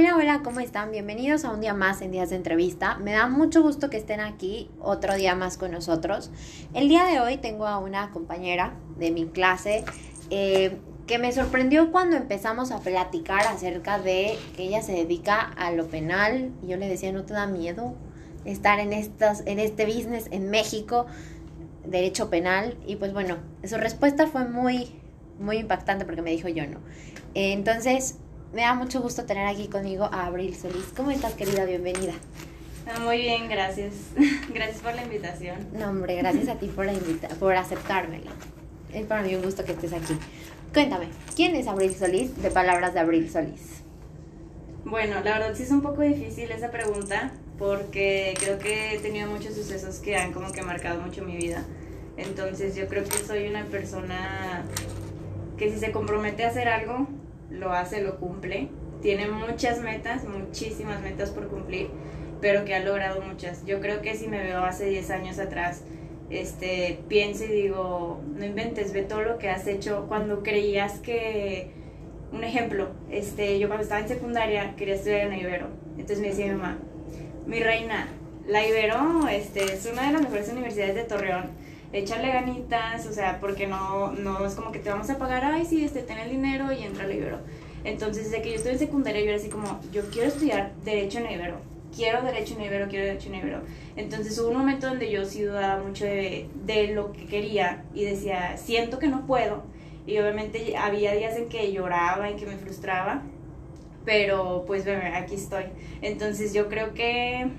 Hola, hola, ¿cómo están? Bienvenidos a un día más en Días de Entrevista. Me da mucho gusto que estén aquí otro día más con nosotros. El día de hoy tengo a una compañera de mi clase eh, que me sorprendió cuando empezamos a platicar acerca de que ella se dedica a lo penal. Yo le decía, ¿no te da miedo estar en, estas, en este business en México? Derecho penal. Y pues bueno, su respuesta fue muy, muy impactante porque me dijo yo no. entonces, me da mucho gusto tener aquí conmigo a Abril Solís. ¿Cómo estás, querida? Bienvenida. Ah, muy bien, gracias. gracias por la invitación. No, hombre, gracias a ti por, la por aceptármela. Es para mí un gusto que estés aquí. Cuéntame, ¿quién es Abril Solís de Palabras de Abril Solís? Bueno, la verdad sí es un poco difícil esa pregunta porque creo que he tenido muchos sucesos que han como que marcado mucho mi vida. Entonces yo creo que soy una persona que si se compromete a hacer algo, lo hace, lo cumple. Tiene muchas metas, muchísimas metas por cumplir, pero que ha logrado muchas. Yo creo que si me veo hace 10 años atrás, este, pienso y digo, no inventes, ve todo lo que has hecho cuando creías que, un ejemplo, este, yo cuando estaba en secundaria quería estudiar en la Ibero, entonces me decía mi mamá, mi reina, la Ibero este, es una de las mejores universidades de Torreón, échale ganitas, o sea, porque no, no es como que te vamos a pagar, ay, sí, este, ten el dinero y entra al Ibero. Entonces, desde que yo estoy en secundaria, yo era así como, yo quiero estudiar Derecho en Ibero, quiero Derecho en Ibero, quiero Derecho en Ibero. Entonces, hubo un momento donde yo sí dudaba mucho de, de lo que quería y decía, siento que no puedo. Y obviamente había días en que lloraba y que me frustraba, pero pues, bueno, aquí estoy. Entonces, yo creo que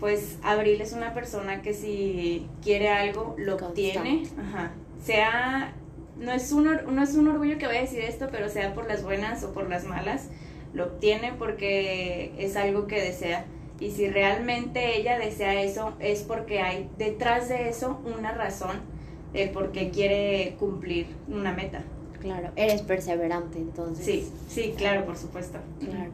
pues Abril es una persona que si quiere algo, lo obtiene. Ajá. Sea, no es, un, no es un orgullo que voy a decir esto, pero sea por las buenas o por las malas, lo obtiene porque es algo que desea. Y si realmente ella desea eso, es porque hay detrás de eso una razón de por qué quiere cumplir una meta. Claro, eres perseverante entonces. Sí, sí, claro, por supuesto. Claro.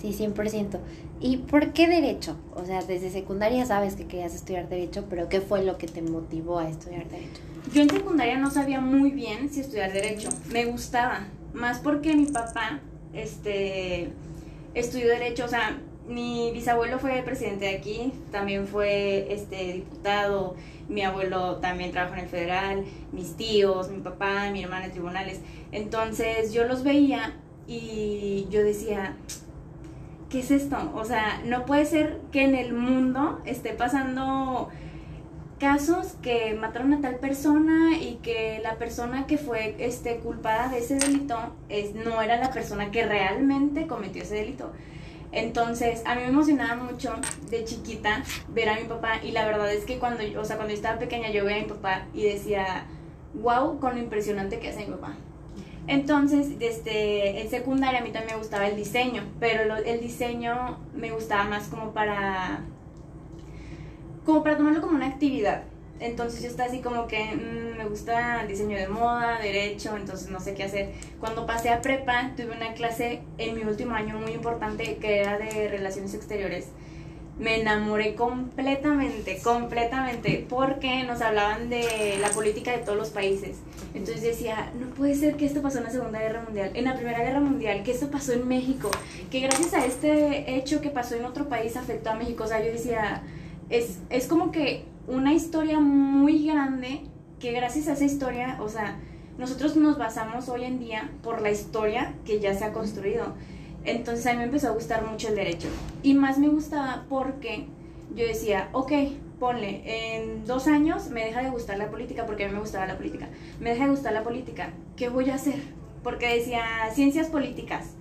Sí, 100%. ¿Y por qué derecho? O sea, desde secundaria sabes que querías estudiar derecho, pero ¿qué fue lo que te motivó a estudiar derecho? Yo en secundaria no sabía muy bien si estudiar derecho. Me gustaba, más porque mi papá este estudió derecho, o sea, mi bisabuelo fue presidente de aquí, también fue este diputado, mi abuelo también trabajó en el federal, mis tíos, mi papá, mi hermana en tribunales. Entonces, yo los veía y yo decía, ¿qué es esto? O sea, no puede ser que en el mundo esté pasando casos que mataron a tal persona y que la persona que fue este, culpada de ese delito es, no era la persona que realmente cometió ese delito. Entonces, a mí me emocionaba mucho de chiquita ver a mi papá y la verdad es que cuando, o sea, cuando yo estaba pequeña yo veía a mi papá y decía, wow, con lo impresionante que hace mi papá. Entonces, desde en secundaria a mí también me gustaba el diseño, pero el diseño me gustaba más como para como para tomarlo como una actividad. Entonces yo estaba así como que mm, me gusta el diseño de moda, derecho, entonces no sé qué hacer. Cuando pasé a prepa tuve una clase en mi último año muy importante que era de relaciones exteriores me enamoré completamente, completamente, porque nos hablaban de la política de todos los países. Entonces decía, no puede ser que esto pasó en la Segunda Guerra Mundial, en la Primera Guerra Mundial, que esto pasó en México, que gracias a este hecho que pasó en otro país afectó a México. O sea, yo decía, es, es como que una historia muy grande que gracias a esa historia, o sea, nosotros nos basamos hoy en día por la historia que ya se ha construido. Entonces a mí me empezó a gustar mucho el derecho. Y más me gustaba porque yo decía, ok, ponle, en dos años me deja de gustar la política porque a mí me gustaba la política. Me deja de gustar la política. ¿Qué voy a hacer? Porque decía ciencias políticas.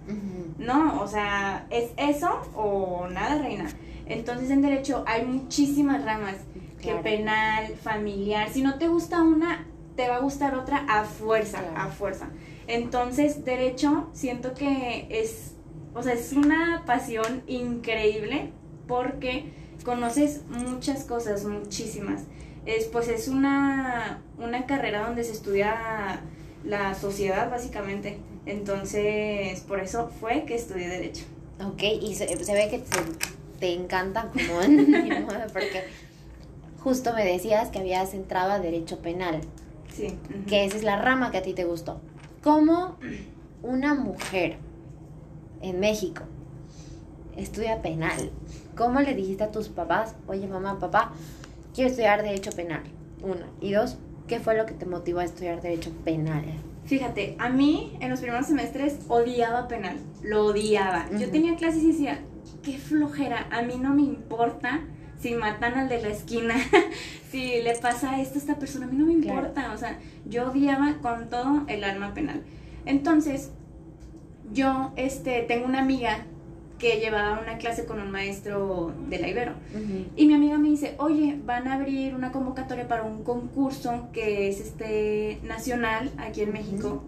No, o sea, ¿es eso o nada, reina? Entonces en derecho hay muchísimas ramas. Que penal, familiar. Si no te gusta una, te va a gustar otra a fuerza, a fuerza. Entonces, derecho, siento que es o sea, es una pasión increíble porque conoces muchas cosas, muchísimas. Es, pues es una, una carrera donde se estudia la sociedad básicamente. Entonces, por eso fue que estudié Derecho. Ok, y se, ve que te, encanta como en porque justo me decías que habías entrado a Derecho Penal. Sí. Que esa es la rama que a ti te gustó. ¿Cómo una mujer en México. Estudia penal. ¿Cómo le dijiste a tus papás, oye mamá, papá, quiero estudiar derecho penal? Uno. Y dos, ¿qué fue lo que te motivó a estudiar derecho penal? Fíjate, a mí en los primeros semestres odiaba penal, lo odiaba. Yo tenía clases y decía, qué flojera, a mí no me importa si matan al de la esquina, si le pasa esto a esta persona, a mí no me Claro. importa. O sea, yo odiaba con todo el alma penal. Entonces, yo este, tengo una amiga que llevaba una clase con un maestro de la Ibero. Y mi amiga me dice, oye, van a abrir una convocatoria para un concurso que es este nacional aquí en México.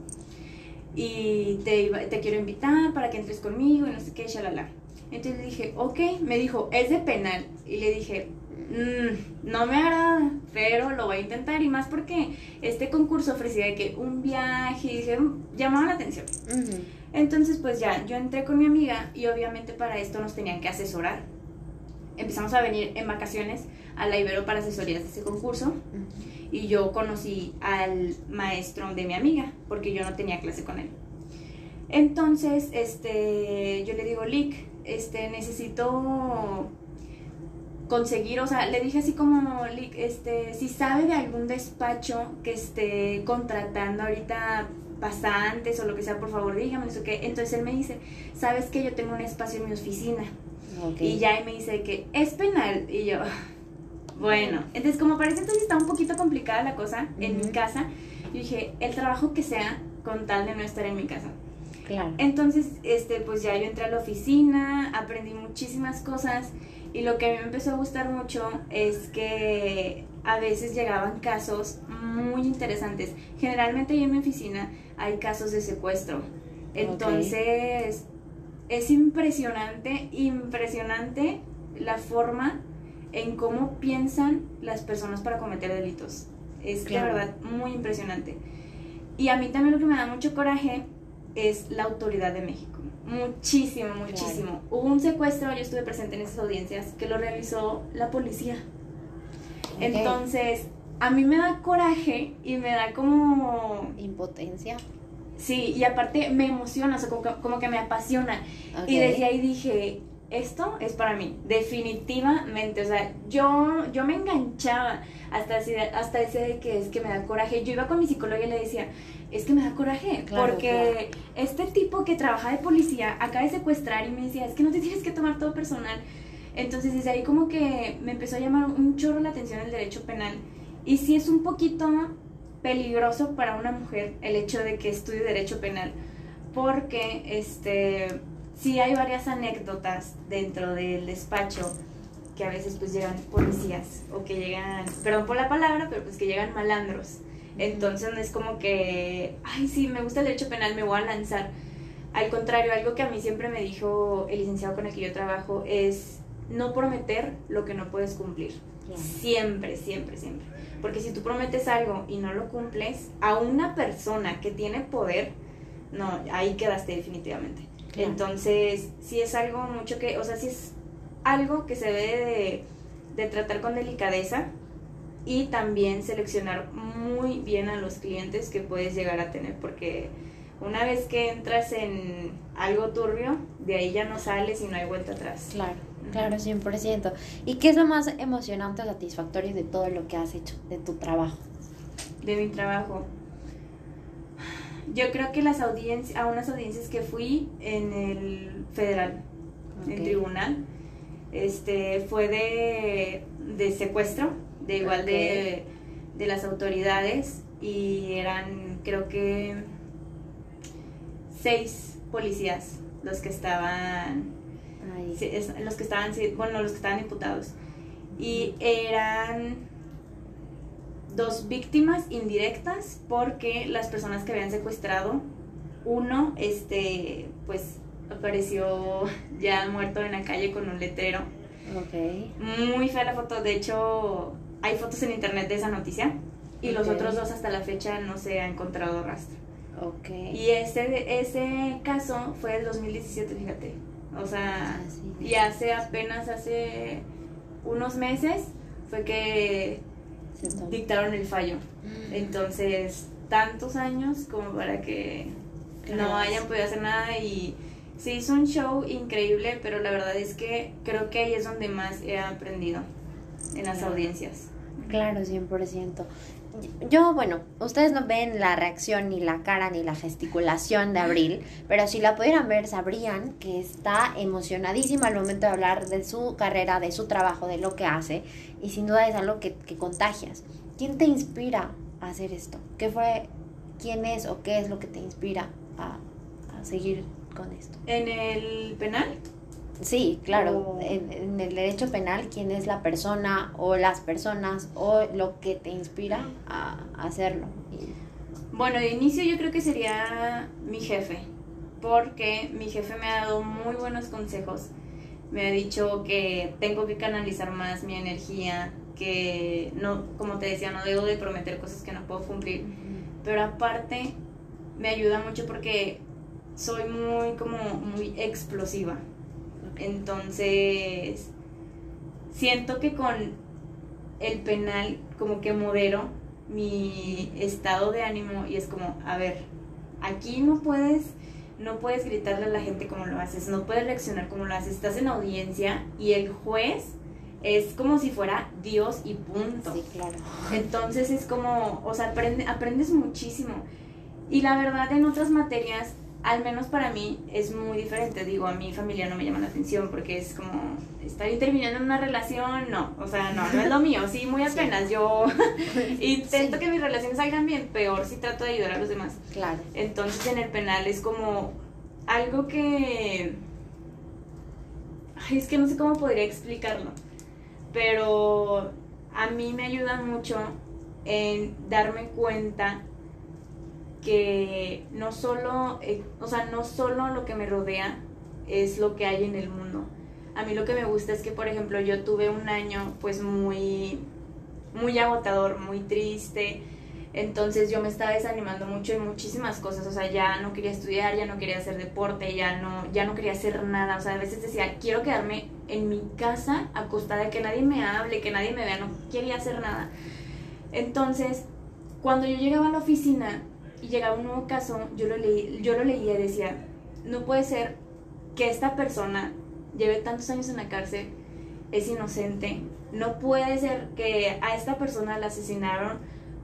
Y te, te quiero invitar para que entres conmigo y no sé qué, shalala. Entonces le dije, ok, me dijo, es de penal. Y le dije, "Mm, no me agrada, pero lo voy a intentar. Y más porque este concurso ofrecía de que un viaje, y dije, llamaba la atención. Entonces, pues ya, yo entré con mi amiga y obviamente para esto nos tenían que asesorar. Empezamos a venir en vacaciones a la Ibero para asesorías de ese concurso Ujú. y yo conocí al maestro de mi amiga porque yo no tenía clase con él. Entonces, este, yo le digo, Lick, este, necesito conseguir, o sea, le dije así como, este, si sabe de algún despacho que esté contratando ahorita pasantes o lo que sea, por favor, dígame eso que. Entonces él me dice, ¿sabes que yo tengo un espacio en mi oficina? Y ya él me dice que es penal. Y yo, bueno, entonces como parece entonces está un poquito complicada la cosa en mi casa, yo dije, el trabajo que sea con tal de no estar en mi casa. Claro. Entonces, este, pues ya yo entré a la oficina, aprendí muchísimas cosas y lo que a mí me empezó a gustar mucho es que a veces llegaban casos muy interesantes. Generalmente ahí en mi oficina hay casos de secuestro. Entonces, es impresionante, impresionante la forma en cómo piensan las personas para cometer delitos. Es Claro. de verdad muy impresionante. Y a mí también lo que me da mucho coraje es la autoridad de México. Muchísimo, muchísimo. Hubo un secuestro, yo estuve presente en esas audiencias, que lo realizó la policía. Entonces, a mí me da coraje y me da como... Impotencia. Sí, y aparte me emociona, o sea, como que, como que me apasiona. Y desde ahí dije, esto es para mí, definitivamente. O sea, yo, yo me enganchaba hasta, así hasta ese de que es que me da coraje. Yo iba con mi psicóloga y le decía, es que me da coraje, Claro, porque este tipo que trabaja de policía acaba de secuestrar y me decía, es que no te tienes que tomar todo personal. Entonces desde ahí como que me empezó a llamar un chorro la atención el derecho penal. Y sí es un poquito peligroso para una mujer el hecho de que estudie derecho penal, porque este sí hay varias anécdotas dentro del despacho que a veces pues llegan policías o que llegan, perdón por la palabra, pero pues que llegan malandros. Entonces no es como que, ay, sí, me gusta el derecho penal, me voy a lanzar. Al contrario, algo que a mí siempre me dijo el licenciado con el que yo trabajo es no prometer lo que no puedes cumplir. Claro. Siempre, siempre, siempre. Porque si tú prometes algo y no lo cumples, a una persona que tiene poder, no, ahí quedaste definitivamente. Claro. Entonces, sí es algo mucho que, o sea, sí es algo que se debe de, de tratar con delicadeza y también seleccionar muy bien a los clientes que puedes llegar a tener, porque una vez que entras en algo turbio, de ahí ya no sales y no hay vuelta atrás. Claro, claro, 100%. ¿Y qué es lo más emocionante o satisfactorio de todo lo que has hecho, de tu trabajo? de mi trabajo. Yo creo que las audiencias, a unas audiencias que fui en el federal, en el tribunal, este, fue de, de secuestro, de igual de, de las autoridades, y eran, creo que, seis policías los que estaban Ay, los que estaban, bueno, los que estaban imputados. Y eran dos víctimas indirectas porque las personas que habían secuestrado, uno, este, pues apareció ya muerto en la calle con un letrero. ok. Muy fea la foto, de hecho, hay fotos en internet de esa noticia. Y los otros dos hasta la fecha no se ha encontrado rastro. Ok. Y ese, ese caso fue del 2017, fíjate. O sea, Ah, y hace apenas hace unos meses fue que. Dictaron el fallo. Entonces, tantos años como para que no hayan podido hacer nada y Se hizo un show increíble, pero la verdad es que creo que ahí es donde más he aprendido en las audiencias. Claro, 100%. Yo, bueno, ustedes no ven la reacción, ni la cara, ni la gesticulación de Abril, pero si la pudieran ver, sabrían que está emocionadísima al momento de hablar de su carrera, de su trabajo, de lo que hace, y sin duda es algo que, que contagias. ¿Quién te inspira a hacer esto? ¿Qué fue, quién es o qué es lo que te inspira a, a seguir con esto? ¿En el penal? Sí, claro. O- En, en el derecho penal, quién es la persona o las personas o lo que te inspira a, hacerlo. Bueno, de inicio yo creo que sería mi jefe, porque mi jefe me ha dado muy buenos consejos. Me ha dicho que tengo que canalizar más mi energía, que no, como te decía, no debo de prometer cosas que no puedo cumplir. Pero aparte me ayuda mucho porque soy muy como muy explosiva. Entonces, siento que con el penal como que modero mi estado de ánimo y es como, a ver, aquí no puedes no puedes gritarle a la gente como lo haces, no puedes reaccionar como lo haces, estás en audiencia y el juez es como si fuera Dios y punto. Sí, claro. Entonces es como, o sea, aprende- aprendes muchísimo. Y la verdad en otras materias, al menos para mí, es muy diferente. Digo, a mi familia no me llama la atención porque es como, estar interviniendo en una relación, no. O sea, no, no es lo mío. Sí, muy Sí. apenas. Yo intento Sí. que mis relaciones salgan bien, peor si trato de ayudar a los demás. Claro. Entonces en el penal es como algo que... Ay, es que no sé cómo podría explicarlo. Pero a mí me ayuda mucho en darme cuenta que no solo, eh, o sea, no solo lo que me rodea es lo que hay en el mundo. A mí lo que me gusta es que, por ejemplo, yo tuve un año pues muy, muy agotador, muy triste. Entonces yo me estaba desanimando mucho en muchísimas cosas, o sea, ya no quería estudiar, ya no quería hacer deporte, ya no, ya no quería hacer nada, o sea, a veces decía, quiero quedarme en mi casa acostada, que nadie me hable, que nadie me vea, no quería hacer nada. Entonces, cuando yo llegaba a la oficina y llegaba un nuevo caso, yo lo, leí, yo lo leía y decía, no puede ser que esta persona lleve tantos años en la cárcel, es inocente, no puede ser que a esta persona la asesinaron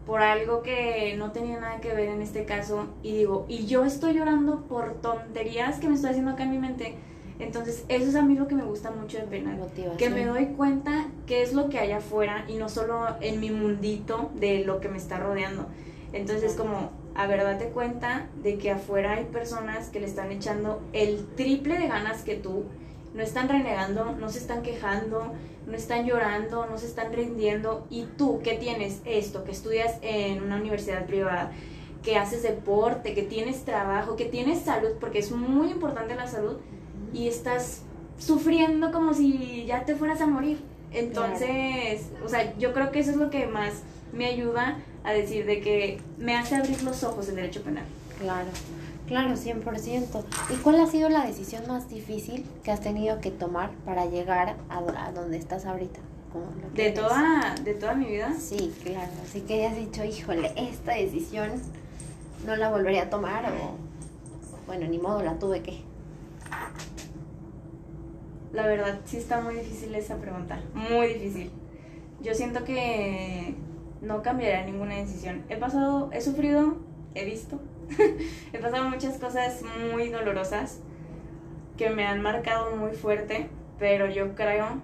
por algo que no tenía nada que ver en este caso y digo, y yo estoy llorando por tonterías que me estoy haciendo acá en mi mente. Entonces, eso es a mí lo que me gusta mucho del penal. Motivación. Que me doy cuenta qué es lo que hay afuera y no solo en mi mundito de lo que me está rodeando. Entonces, como, a ver, date cuenta de que afuera hay personas que le están echando el triple de ganas que tú, no están renegando, no se están quejando, no están llorando, no se están rindiendo. Y tú que tienes esto, que estudias en una universidad privada, que haces deporte, que tienes trabajo, que tienes salud, porque es muy importante la salud, y estás sufriendo como si ya te fueras a morir. Entonces, o sea, yo creo que eso es lo que más me ayuda a decir de que me hace abrir los ojos el derecho penal. Claro, claro, 100%. ¿Y cuál ha sido la decisión más difícil que has tenido que tomar para llegar a, a donde estás ahorita? De eres? toda, de toda mi vida. Sí, claro. Así que ya has dicho, híjole, esta decisión no la volvería a tomar o, bueno, ni modo, la tuve que. La verdad, sí está muy difícil esa pregunta. Muy difícil. Yo siento que no cambiaría ninguna decisión. He pasado, he sufrido, he visto. he pasado muchas cosas muy dolorosas que me han marcado muy fuerte, pero yo creo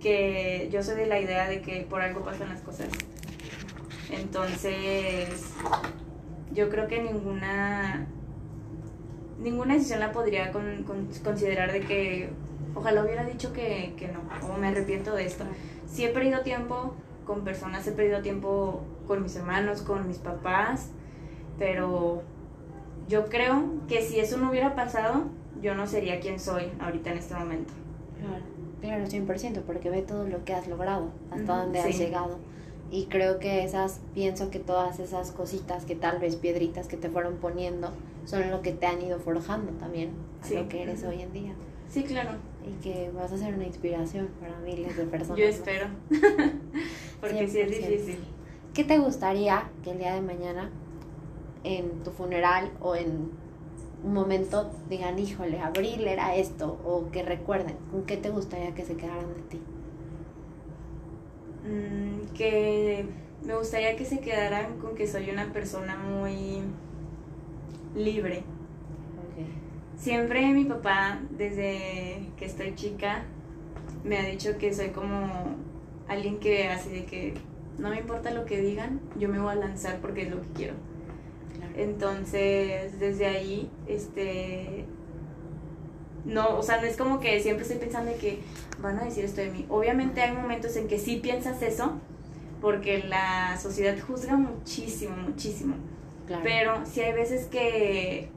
que yo soy de la idea de que por algo pasan las cosas. Entonces, yo creo que ninguna ninguna decisión la podría con- con- considerar de que ojalá hubiera dicho que, que no, o me arrepiento de esto. Sí he perdido tiempo con personas, he perdido tiempo con mis hermanos, con mis papás, pero yo creo que si eso no hubiera pasado, yo no sería quien soy ahorita en este momento. Claro, claro, 100%, porque ve todo lo que has logrado, hasta dónde has llegado. Y creo que esas, pienso que todas esas cositas que tal vez piedritas que te fueron poniendo son lo que te han ido forjando también a Sí. lo que eres hoy en día. Sí, claro, Y que vas a ser una inspiración para miles de personas. yo espero, porque sí es 100%. difícil. ¿Qué te gustaría que el día de mañana, en tu funeral o en un momento digan, híjole, abril era esto, o que recuerden, ¿con qué te gustaría que se quedaran de ti? Mm, que me gustaría que se quedaran con que soy una persona muy libre. Siempre mi papá, desde que estoy chica, me ha dicho que soy como alguien que así de que no me importa lo que digan, yo me voy a lanzar porque es lo que quiero. Entonces, desde ahí, este, no, o sea, no es como que siempre estoy pensando de que van a decir esto de mí. Obviamente hay momentos en que sí piensas eso, porque la sociedad juzga muchísimo, muchísimo. Pero sí hay veces que,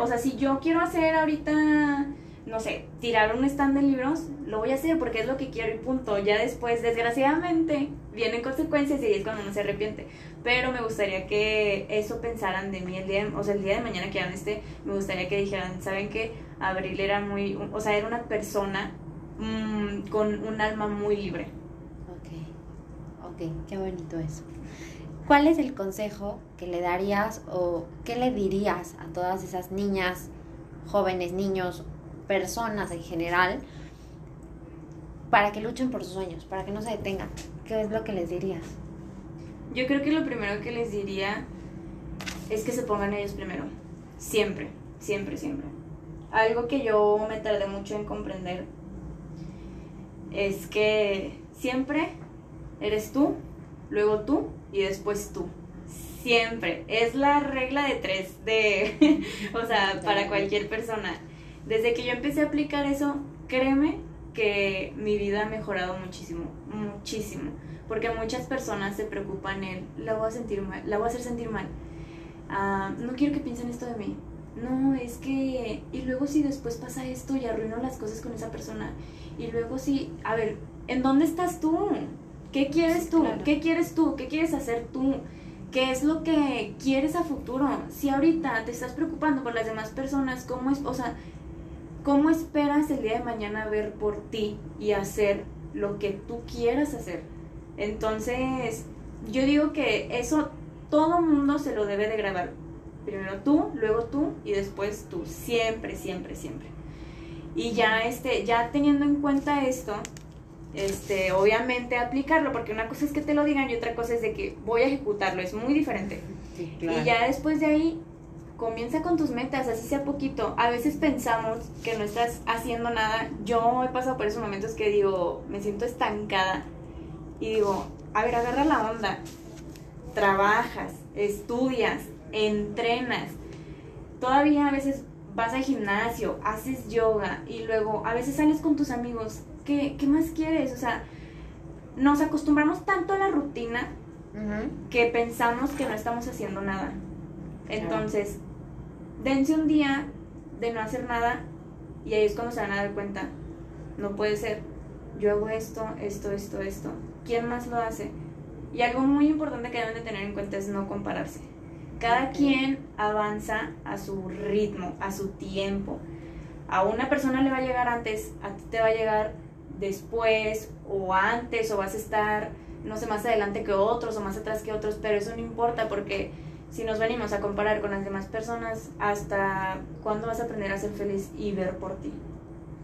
o sea, si yo quiero hacer ahorita no sé, tirar un stand de libros, lo voy a hacer porque es lo que quiero y punto. Ya después, desgraciadamente, vienen consecuencias y es cuando uno se arrepiente. Pero me gustaría que eso pensaran de mí el día, o sea, el día de mañana que hagan este, me gustaría que dijeran, ¿saben qué? Abril era muy, o sea, era una persona mm, con un alma muy libre. Ok, ok, qué bonito eso. ¿Cuál es el consejo que le darías o qué le dirías a todas esas niñas, jóvenes, niños personas en general para que luchen por sus sueños, para que no se detengan? ¿Qué es lo que les dirías? Yo creo que lo primero que les diría es que se pongan ellos primero. Siempre, siempre, siempre. Algo que yo me tardé mucho en comprender es que siempre eres tú, luego tú y después tú. Siempre. Es la regla de tres de, o sea, para cualquier persona desde que yo empecé a aplicar eso, créeme que mi vida ha mejorado muchísimo, muchísimo. Porque muchas personas se preocupan en, la voy a sentir mal, la voy a hacer sentir mal. Ah, no quiero que piensen esto de mí. No, es que, y luego si después pasa esto y arruino las cosas con esa persona. Y luego si, a ver, ¿en dónde estás tú? ¿Qué quieres tú? ¿Qué quieres tú? ¿Qué quieres hacer tú? ¿Qué es lo que quieres a futuro? Si ahorita te estás preocupando por las demás personas, ¿cómo es? O sea, ¿Cómo esperas el día de mañana ver por ti y hacer lo que tú quieras hacer? Entonces, yo digo que eso todo mundo se lo debe de grabar. Primero tú, luego tú y después tú. Siempre, siempre, siempre. Y ya, este, ya teniendo en cuenta esto, este, obviamente aplicarlo, porque una cosa es que te lo digan y otra cosa es de que voy a ejecutarlo, es muy diferente. Y ya después de ahí, comienza con tus metas, así sea poquito. A veces pensamos que no estás haciendo nada. Yo he pasado por esos momentos que digo, me siento estancada y digo, a ver, agarra la onda. Trabajas, estudias, entrenas. Todavía a veces vas al gimnasio, haces yoga y luego a veces sales con tus amigos. ¿Qué, qué más quieres? O sea, nos acostumbramos tanto a la rutina que pensamos que no estamos haciendo nada. Entonces, dense un día de no hacer nada y ahí es cuando se van a dar cuenta, no puede ser, yo hago esto, esto, esto, esto, ¿quién más lo hace? Y algo muy importante que deben de tener en cuenta es no compararse. Cada quien avanza a su ritmo, a su tiempo. A una persona le va a llegar antes, a ti te va a llegar después o antes o vas a estar, no sé, más adelante que otros o más atrás que otros, pero eso no importa porque si nos venimos a comparar con las demás personas, ¿hasta cuándo vas a aprender a ser feliz y ver por ti?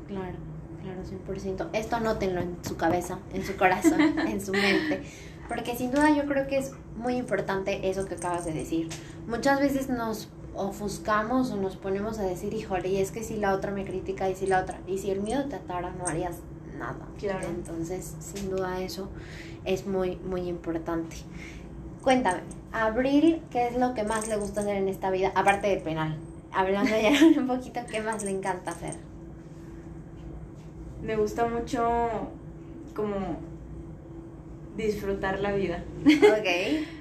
Claro, claro, 100%. Esto anótenlo en su cabeza, en su corazón, en su mente. Porque sin duda yo creo que es muy importante eso que acabas de decir. Muchas veces nos ofuscamos o nos ponemos a decir, híjole, y es que si la otra me critica y si la otra, y si el miedo te atara, no harías nada. Claro. Entonces, sin duda eso es muy, muy importante. Cuéntame, Abril, ¿qué es lo que más le gusta hacer en esta vida? Aparte del penal. Hablando ya un poquito, ¿qué más le encanta hacer? Me gusta mucho como disfrutar la vida. Ok.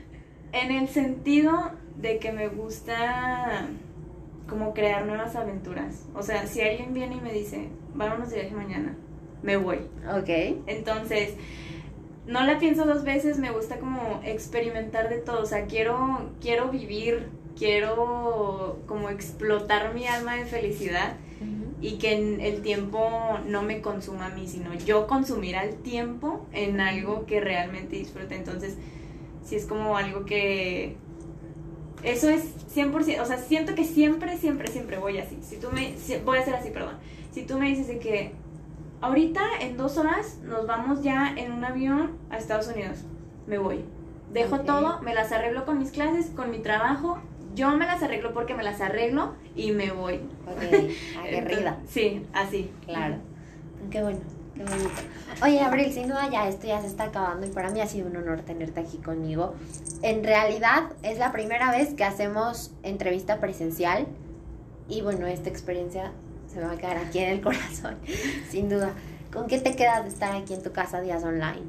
en el sentido de que me gusta como crear nuevas aventuras. O sea, si alguien viene y me dice, vámonos de viaje mañana, me voy. Ok. Entonces, no la pienso dos veces, me gusta como experimentar de todo, o sea, quiero, quiero vivir, quiero como explotar mi alma de felicidad y que el tiempo no me consuma a mí, sino yo consumir al tiempo en algo que realmente disfrute. Entonces, sí es como algo que, Eso es 100%, o sea, siento que siempre, siempre, siempre voy así. Si tú me, voy a hacer así, perdón. Si tú me dices de que ahorita en dos horas nos vamos ya en un avión a Estados Unidos, me voy. Dejo todo, me las arreglo con mis clases, con mi trabajo, yo me las arreglo porque me las arreglo y me voy. Ok, aguerrida. sí, así. Claro. Qué bueno. Oye, Abril, sin duda ya esto ya se está acabando y para mí ha sido un honor tenerte aquí conmigo. En realidad es la primera vez que hacemos entrevista presencial y bueno, esta experiencia se me va a quedar aquí en el corazón, sin duda. ¿Con qué te quedas de estar aquí en tu casa días online?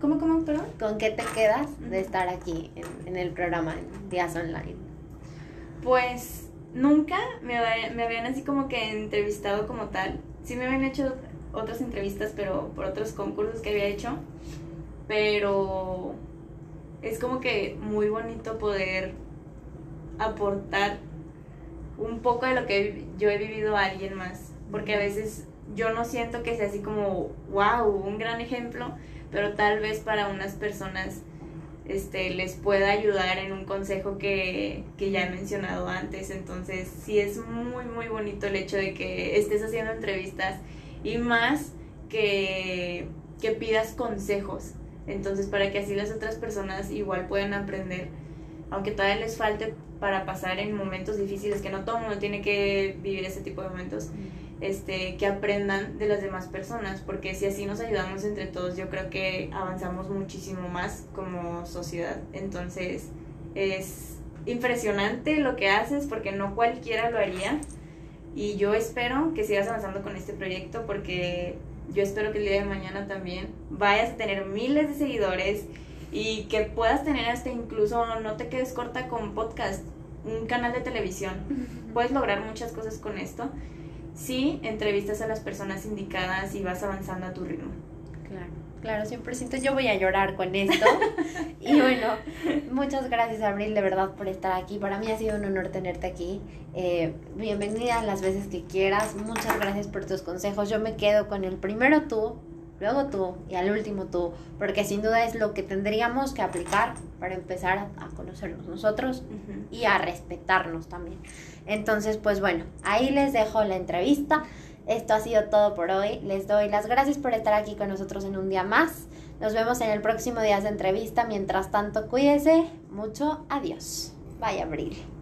¿Cómo, cómo, perdón? ¿Con qué te quedas de estar aquí en, el programa días online? Pues nunca me, me habían así como que entrevistado como tal. Sí me habían hecho otras entrevistas, pero por otros concursos que había hecho. Pero es como que muy bonito poder aportar un poco de lo que yo he vivido a alguien más. Porque a veces yo no siento que sea así como, wow, un gran ejemplo, pero tal vez para unas personas este, les pueda ayudar en un consejo que, que ya he mencionado antes. Entonces, sí es muy, muy bonito el hecho de que estés haciendo entrevistas y más que, que pidas consejos. Entonces, para que así las otras personas igual puedan aprender, aunque todavía les falte para pasar en momentos difíciles, que no todo el mundo tiene que vivir ese tipo de momentos, este, que aprendan de las demás personas, porque si así nos ayudamos entre todos, yo creo que avanzamos muchísimo más como sociedad. Entonces, es impresionante lo que haces, porque no cualquiera lo haría. Y yo espero que sigas avanzando con este proyecto porque yo espero que el día de mañana también vayas a tener miles de seguidores y que puedas tener hasta incluso, no te quedes corta con podcast, un canal de televisión. Puedes lograr muchas cosas con esto si entrevistas a las personas indicadas y vas avanzando a tu ritmo. Claro. Claro, 100%. Yo voy a llorar con esto. y bueno, muchas gracias, Abril, de verdad, por estar aquí. Para mí ha sido un honor tenerte aquí. Eh, bienvenida las veces que quieras. Muchas gracias por tus consejos. Yo me quedo con el primero tú, luego tú y al último tú, porque sin duda es lo que tendríamos que aplicar para empezar a, conocernos nosotros y a respetarnos también. Entonces, pues bueno, ahí les dejo la entrevista. Esto ha sido todo por hoy. Les doy las gracias por estar aquí con nosotros en un día más. Nos vemos en el próximo día de entrevista. Mientras tanto, cuídese mucho. Adiós. Bye, Abril.